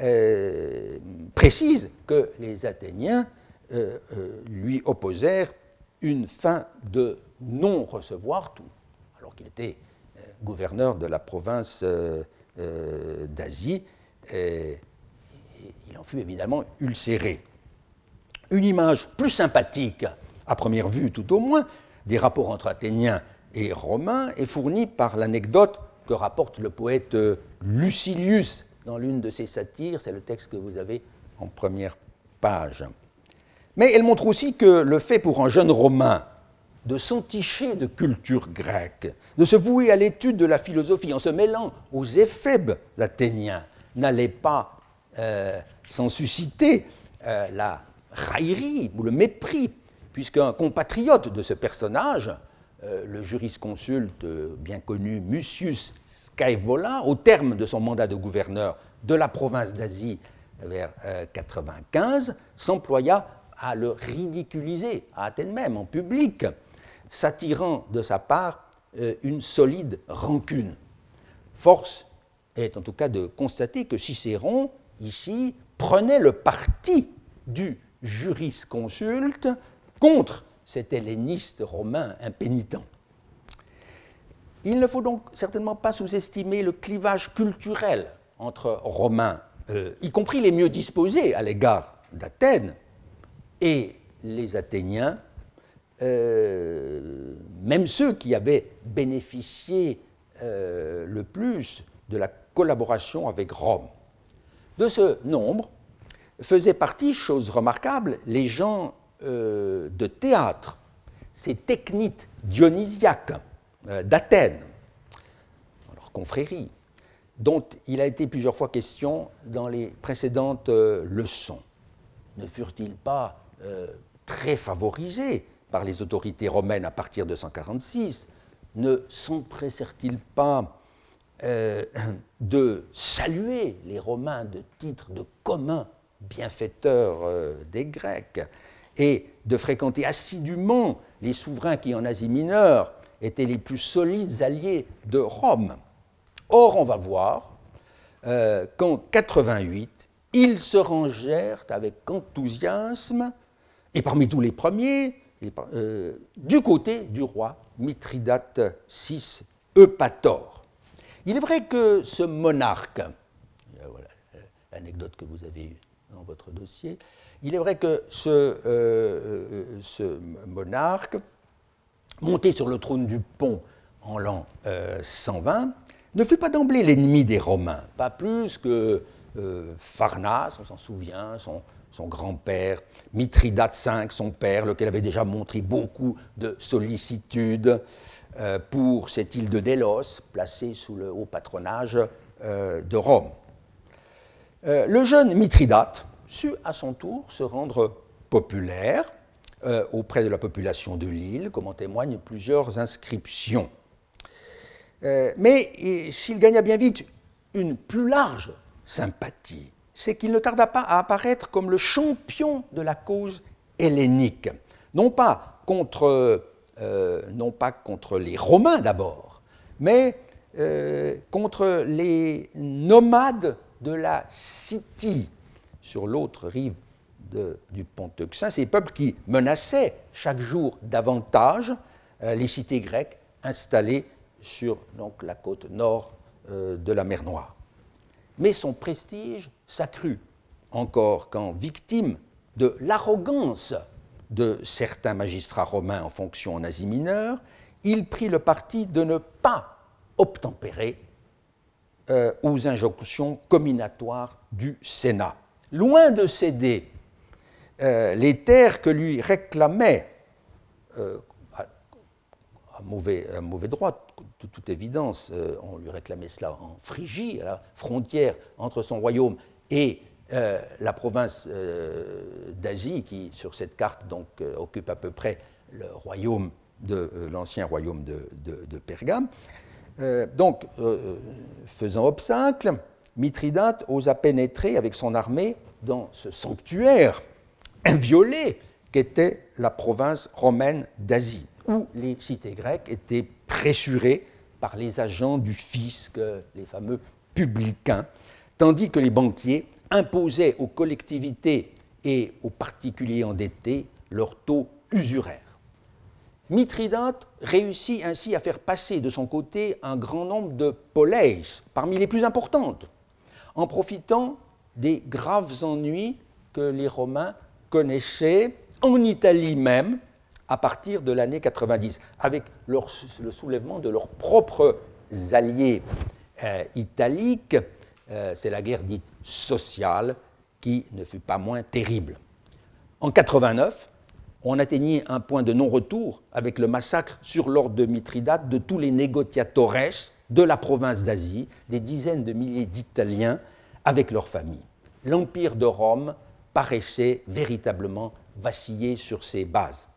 euh, précise que les Athéniens euh, lui opposèrent une fin de non-recevoir tout, alors qu'il était gouverneur de la province d'Asie il en fut évidemment ulcéré. Une image plus sympathique, à première vue tout au moins, des rapports entre Athéniens et Romains est fournie par l'anecdote que rapporte le poète Lucilius dans l'une de ses satires, c'est le texte que vous avez en première page. Mais elle montre aussi que le fait pour un jeune Romain de s'enticher de culture grecque, de se vouer à l'étude de la philosophie en se mêlant aux éphèbes athéniens, n'allait pas euh, sans susciter euh, la raillerie ou le mépris, puisqu'un compatriote de ce personnage, euh, le jurisconsulte bien connu Mucius Scaevola, au terme de son mandat de gouverneur de la province d'Asie vers 95, s'employa à le ridiculiser à Athènes même, en public, s'attirant de sa part une solide rancune. Force est en tout cas de constater que Cicéron ici, prenait le parti du jurisconsulte contre cet helléniste romain impénitent. Il ne faut donc certainement pas sous-estimer le clivage culturel entre Romains, euh, y compris les mieux disposés à l'égard d'Athènes, et les Athéniens, euh, même ceux qui avaient bénéficié euh, le plus de la collaboration avec Rome. De ce nombre faisaient partie, chose remarquable, les gens de théâtre, ces technites dionysiaques d'Athènes, leur confrérie, dont il a été plusieurs fois question dans les précédentes euh, leçons. Ne furent-ils pas euh, très favorisés par les autorités romaines à partir de 146 Ne s'empressèrent-ils pas euh, (clears throat) de saluer les Romains de titre de commun bienfaiteur des Grecs et de fréquenter assidûment les souverains qui, en Asie mineure, étaient les plus solides alliés de Rome Or, on va voir euh, qu'en 88, ils se rangèrent avec enthousiasme, et parmi tous les premiers, euh, du côté du roi Mithridate VI Eupator. Il est vrai que ce monarque, euh, voilà l'anecdote que vous avez eue dans votre dossier, il est vrai que ce, ce monarque, monté sur le trône du pont en l'an 120, ne fut pas d'emblée l'ennemi des Romains, pas plus que euh, on s'en souvient, son, grand-père, Mithridate V, son père, lequel avait déjà montré beaucoup de sollicitude. euh, pour cette île de Délos, placée sous le haut patronage euh, de Rome. le jeune Mithridate sut à son tour se rendre populaire auprès de la population de l'île, comme en témoignent plusieurs inscriptions. Euh, mais s'il gagna bien vite une plus large sympathie, c'est qu'il ne tarda pas à apparaître comme le champion de la cause hellénique, non pas contre, euh, non pas contre les Romains d'abord, mais euh, contre les nomades de la City, sur l'autre rive du pont Euxin, ces peuples qui menaçaient chaque jour davantage les cités grecques installées sur la côte nord euh, de la mer Noire. Mais son prestige s'accrut encore quand, victime de l'arrogance de certains magistrats romains en fonction en Asie mineure, il prit le parti de ne pas obtempérer euh, aux injonctions comminatoires du Sénat. Loin de céder euh, les terres que lui réclamait à mauvais, mauvais droit, de toute évidence, euh, on lui réclamait cela en Phrygie, à la frontière entre son royaume et euh, la province euh, d'Asie, qui sur cette carte donc, occupe à peu près le royaume de l'ancien royaume de, de Pergame. donc, faisant obstacle, Mithridate osa pénétrer avec son armée dans ce sanctuaire (coughs) inviolé qu'était la province romaine d'Asie où les cités grecques étaient pressurées par les agents du fisc, les fameux publicains, tandis que les banquiers imposaient aux collectivités et aux particuliers endettés leurs taux usuraires. Mithridate réussit ainsi à faire passer de son côté un grand nombre de poleis, parmi les plus importantes, en profitant des graves ennuis que les Romains connaissaient en Italie même, à partir de l'année 90, avec le soulèvement de leurs propres alliés euh, italiques. Euh, c'est la guerre dite sociale qui ne fut pas moins terrible. En 89, on atteignit un point de non-retour avec le massacre sur l'ordre de Mithridate de tous les négociatores de la province d'Asie, des dizaines de milliers d'Italiens avec leurs familles. L'empire de Rome paraissait véritablement vaciller sur ses bases.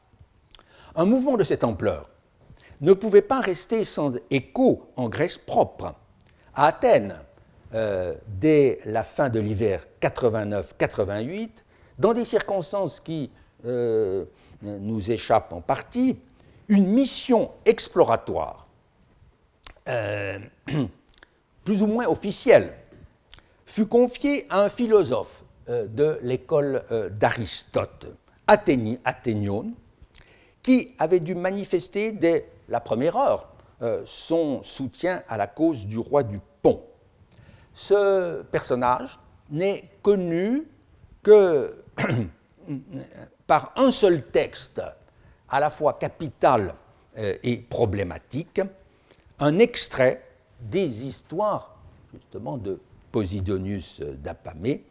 Un mouvement de cette ampleur ne pouvait pas rester sans écho en Grèce propre. À Athènes, euh, dès la fin de l'hiver 89-88, dans des circonstances qui euh, nous échappent en partie, une mission exploratoire, euh, (clears throat) plus ou moins officielle, fut confiée à un philosophe de l'école d'Aristote, Athénion, qui avait dû manifester dès la première heure son soutien à la cause du roi du. Ce personnage n'est connu que (clears throat) par un seul texte, à la fois capital et problématique, un extrait des histoires justement de Posidonius d'Apamée,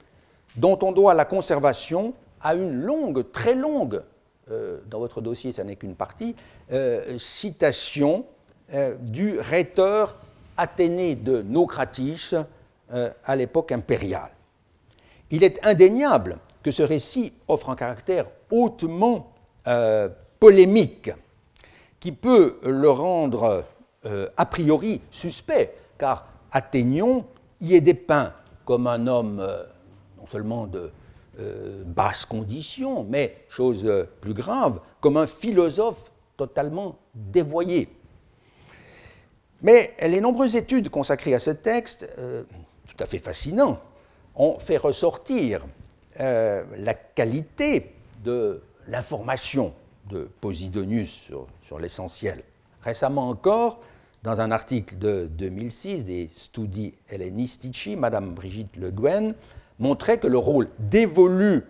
dont on doit la conservation à une longue, très longue, euh, dans votre dossier ça n'est qu'une partie, euh, citation euh, du rhéteur athénée de Nocratis à l'époque impériale. Il est indéniable que ce récit offre un caractère hautement polémique qui peut le rendre a priori suspect, car Athénion y est dépeint comme un homme non seulement de euh, basse condition, mais, chose plus grave, comme un philosophe totalement dévoyé. Mais les nombreuses études consacrées à ce texte, euh, fait fascinant, ont fait ressortir euh, la qualité de l'information de Posidonius sur, l'essentiel. Récemment encore, dans un article de 2006 des Studi Hellenistici, Madame Brigitte Le Guen montrait que le rôle dévolu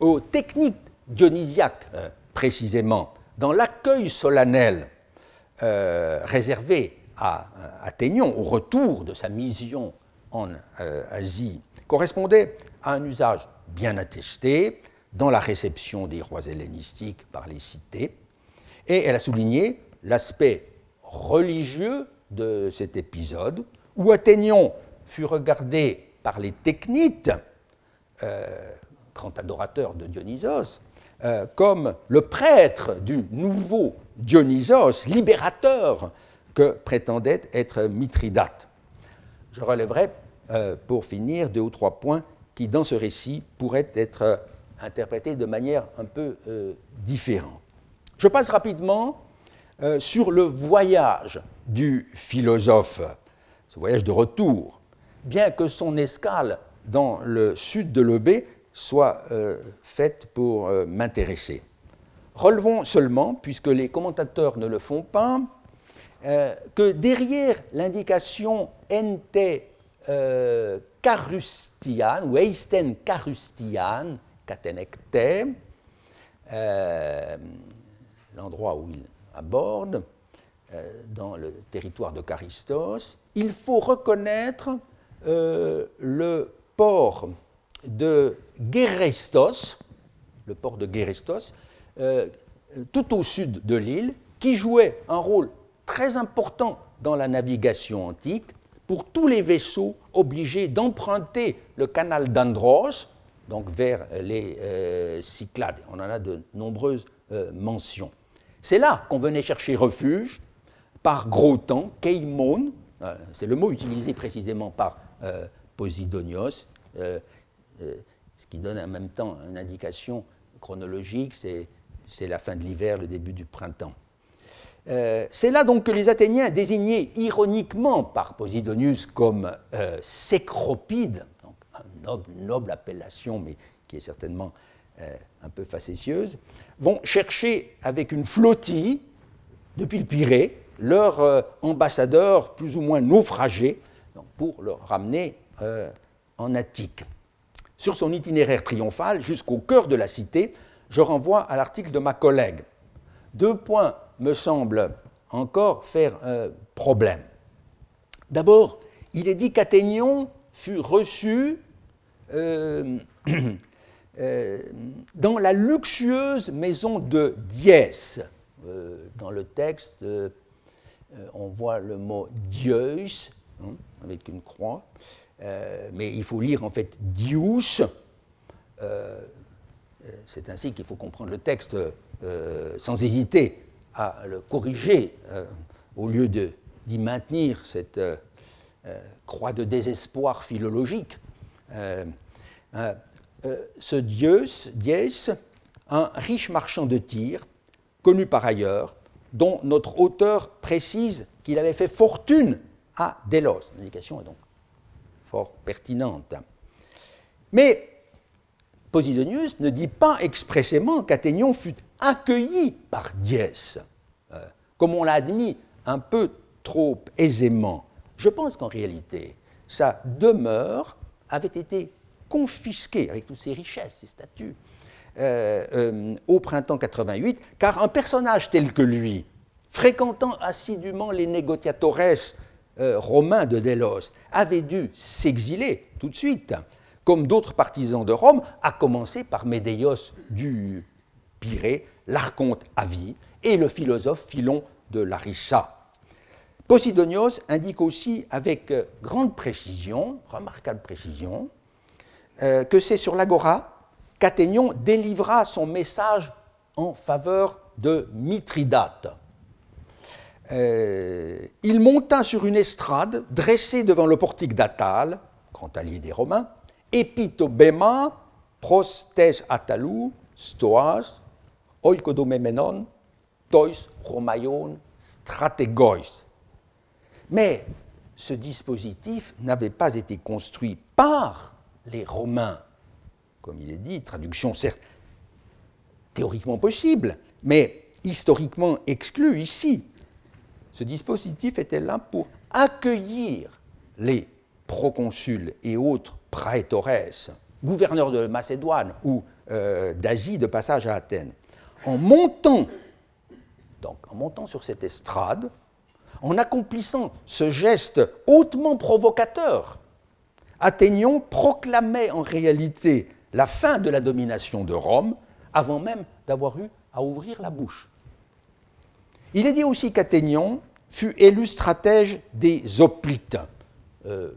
aux techniques dionysiaques, euh, précisément, dans l'accueil solennel euh, réservé à Athénion au retour de sa mission en Asie, correspondait à un usage bien attesté dans la réception des rois hellénistiques par les cités, et elle a souligné l'aspect religieux de cet épisode, où Athénion fut regardé par les technites, euh, grand adorateur de Dionysos, euh, comme le prêtre du nouveau Dionysos, libérateur que prétendait être Mithridate. Je relèverai euh, pour finir deux ou trois points qui, dans ce récit, pourraient être interprétés de manière un peu différente. Je passe rapidement sur le voyage du philosophe, ce voyage de retour bien que son escale dans le sud de l'Eubée soit euh, faite pour euh, m'intéresser. Relevons seulement, puisque les commentateurs ne le font pas, euh, que derrière l'indication ente carustian ou eisten carustian, catenecte, l'endroit où il aborde, dans le territoire de Charistos, il faut reconnaître euh, le port de Gerestos, le port de Gerestos, euh, tout au sud de l'île, qui jouait un rôle très important dans la navigation antique pour tous les vaisseaux obligés d'emprunter le canal d'Andros, donc vers les euh, Cyclades. On en a de nombreuses mentions. C'est là qu'on venait chercher refuge par gros temps, keimon, c'est le mot utilisé précisément par euh, Posidonios, euh, euh, ce qui donne en même temps une indication chronologique, c'est la fin de l'hiver, le début du printemps. C'est là donc que les Athéniens, désignés ironiquement par Posidonius comme euh, sécropides, donc une noble, appellation, mais qui est certainement un peu facétieuse, vont chercher avec une flottille, depuis le Pirée, leur ambassadeur plus ou moins naufragé pour le ramener euh, en Attique. Sur son itinéraire triomphal jusqu'au cœur de la cité, je renvoie à l'article de ma collègue. Deux points me semblent encore faire euh, problème. D'abord, il est dit qu'Athénion fut reçu euh, (clears throat) dans la luxueuse maison de Diès. dans le texte, on voit le mot Dieus, Hein, avec une croix. Euh, mais il faut lire en fait Dius. Euh, euh, c'est ainsi qu'il faut comprendre le texte sans hésiter à le corriger au lieu d'y maintenir cette croix de désespoir philologique. ce dieu, Dies, un riche marchand de tir, connu par ailleurs, dont notre auteur précise qu'il avait fait fortune à Délos. L'indication est donc fort pertinente. Mais Posidonius ne dit pas expressément qu'Athénion fut accueilli par Diès, euh, comme on l'a admis un peu trop aisément. Je pense qu'en réalité, sa demeure avait été confisquée avec toutes ses richesses, ses statuts, euh, euh, au printemps 88, car un personnage tel que lui, fréquentant assidûment les négociatores romains de Délos, avait dû s'exiler tout de suite, comme d'autres partisans de Rome, à commencer par Médéos du Pirée, l'archonte Avi, et le philosophe Philon de Larissa. Posidonios indique aussi avec grande précision, remarquable précision, que c'est sur l'agora qu'Athénion délivra son message en faveur de Mithridate. Euh, il monta sur une estrade dressée devant le portique d'Atale, grand allié des Romains, epitobema, prostes atalou, stoas, oikodomemenon, tois romaion strategois. Mais ce dispositif n'avait pas été construit par les Romains, comme il est dit, traduction certes théoriquement possible, mais historiquement exclue ici. Ce dispositif était là pour accueillir les proconsuls et autres praetores, gouverneurs de Macédoine ou euh, d'Asie de passage à Athènes. En montant, donc en montant sur cette estrade, en accomplissant ce geste hautement provocateur, Athénion proclamait en réalité la fin de la domination de Rome avant même d'avoir eu à ouvrir la bouche. Il est dit aussi qu'Athénion fut élu stratège des Hoplites. Euh,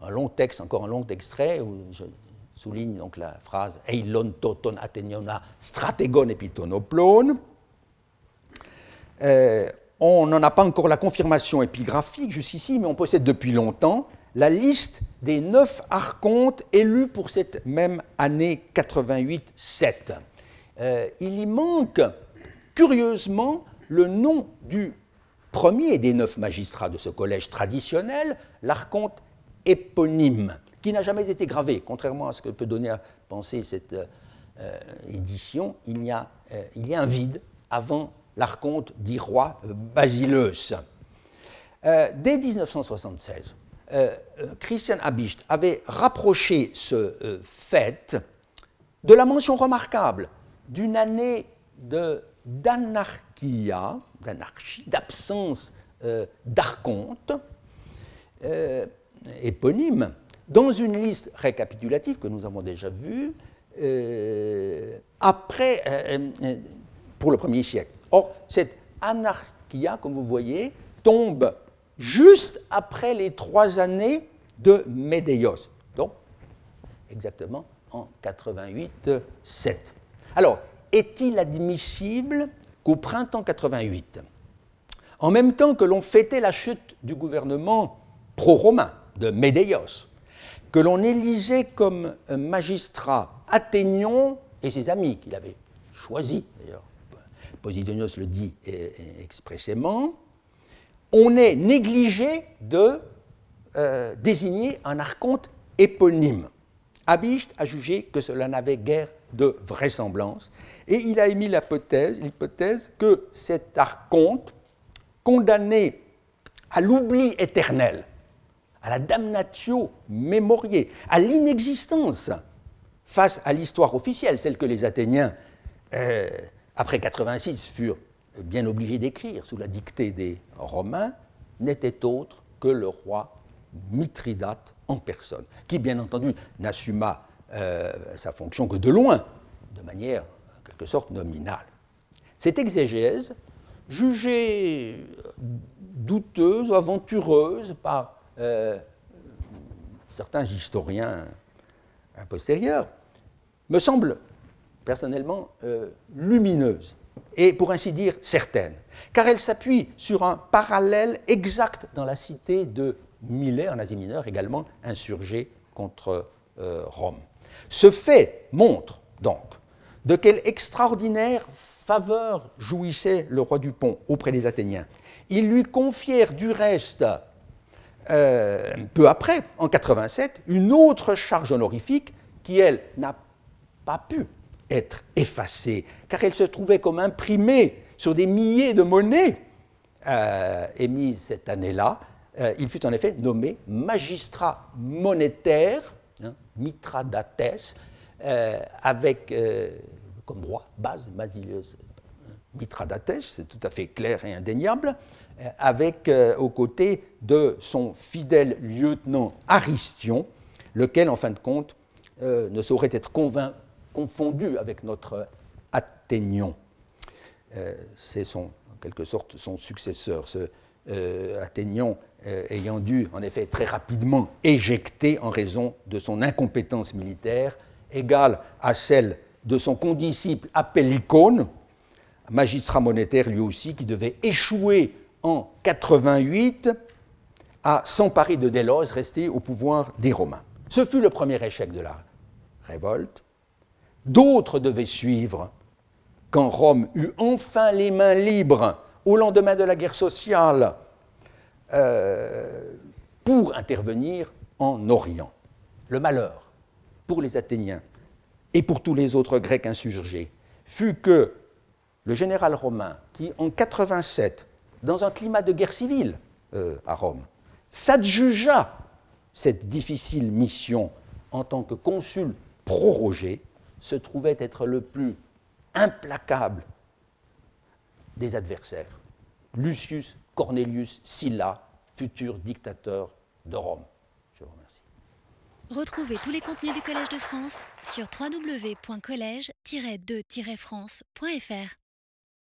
un long texte, encore un long extrait, où je souligne donc la phrase Eilon toton Athéniona stratégon epitonoplone. Euh, on n'en a pas encore la confirmation épigraphique jusqu'ici, mais on possède depuis longtemps la liste des neuf archontes élus pour cette même année 88-7. Euh, il y manque curieusement le nom du premier des neuf magistrats de ce collège traditionnel, l'archonte éponyme, qui n'a jamais été gravé, contrairement à ce que peut donner à penser cette euh, édition, il y, a, euh, il y, a, un vide avant l'archonte dit roi Basileus. dès 1976, euh, euh, Christian Habicht avait rapproché ce euh, fait de la mention remarquable d'une année d'anarchia, d'anarchie, d'absence d'archonte, éponyme, dans une liste récapitulative que nous avons déjà vue, après, pour le premier siècle. Or, cette anarchia, comme vous voyez, tombe juste après les trois années de Médéos. Donc, exactement en 88-7. Alors, est-il admissible qu'au printemps 88, en même temps que l'on fêtait la chute du gouvernement pro-romain de Médéos, que l'on élisait comme magistrat Athénion et ses amis qu'il avait choisis, d'ailleurs, Posidonios le dit expressément, on est négligé de euh, désigner un archonte éponyme. Abicht a jugé que cela n'avait guère de vraisemblance et il a émis l'hypothèse que cet archonte, condamné à l'oubli éternel, à la damnatio mémoriée, à l'inexistence face à l'histoire officielle, celle que les Athéniens, euh, après 86, furent bien obligé d'écrire sous la dictée des Romains, n'était autre que le roi Mithridate en personne, qui bien entendu n'assuma euh, sa fonction que de loin, de manière en quelque sorte nominale. Cette exégèse, jugée douteuse ou aventureuse par euh, certains historiens postérieurs, me semble personnellement euh, lumineuse et pour ainsi dire certaine, car elle s'appuie sur un parallèle exact dans la cité de Milet en Asie mineure, également insurgée contre euh, Rome. Ce fait montre donc de quelle extraordinaire faveur jouissait le roi du Pont auprès des Athéniens. Ils lui confièrent du reste, euh, peu après, en 87, une autre charge honorifique qui, elle, n'a pas pu être effacée, car elle se trouvait comme imprimée sur des milliers de monnaies. Émise cette année-là, il fut en effet nommé magistrat monétaire, hein, avec comme roi, base, Basilius Mithridates, c'est tout à fait clair et indéniable, euh, avec euh, aux côtés de son fidèle lieutenant Aristion, lequel, en fin de compte, euh, ne saurait être confondu avec notre Athénion. c'est son, en quelque sorte son successeur, ce Athénion ayant dû, en effet, très rapidement éjecter en raison de son incompétence militaire, égale à celle de son condisciple Apellicone, magistrat monétaire lui aussi, qui devait échouer en 88 à s'emparer de Délos, resté au pouvoir des Romains. Ce fut le premier échec de la révolte. D'autres devaient suivre quand Rome eut enfin les mains libres au lendemain de la guerre sociale euh, pour intervenir en Orient. Le malheur pour les Athéniens et pour tous les autres Grecs insurgés fut que le général romain, qui en 87, dans un climat de guerre civile euh, à Rome, s'adjugea cette difficile mission en tant que consul prorogé, se trouvait être le plus implacable des adversaires. Lucius Cornelius Sylla, futur dictateur de Rome. Je vous remercie. Retrouvez tous les contenus du Collège de France sur www.colège-2-france.fr.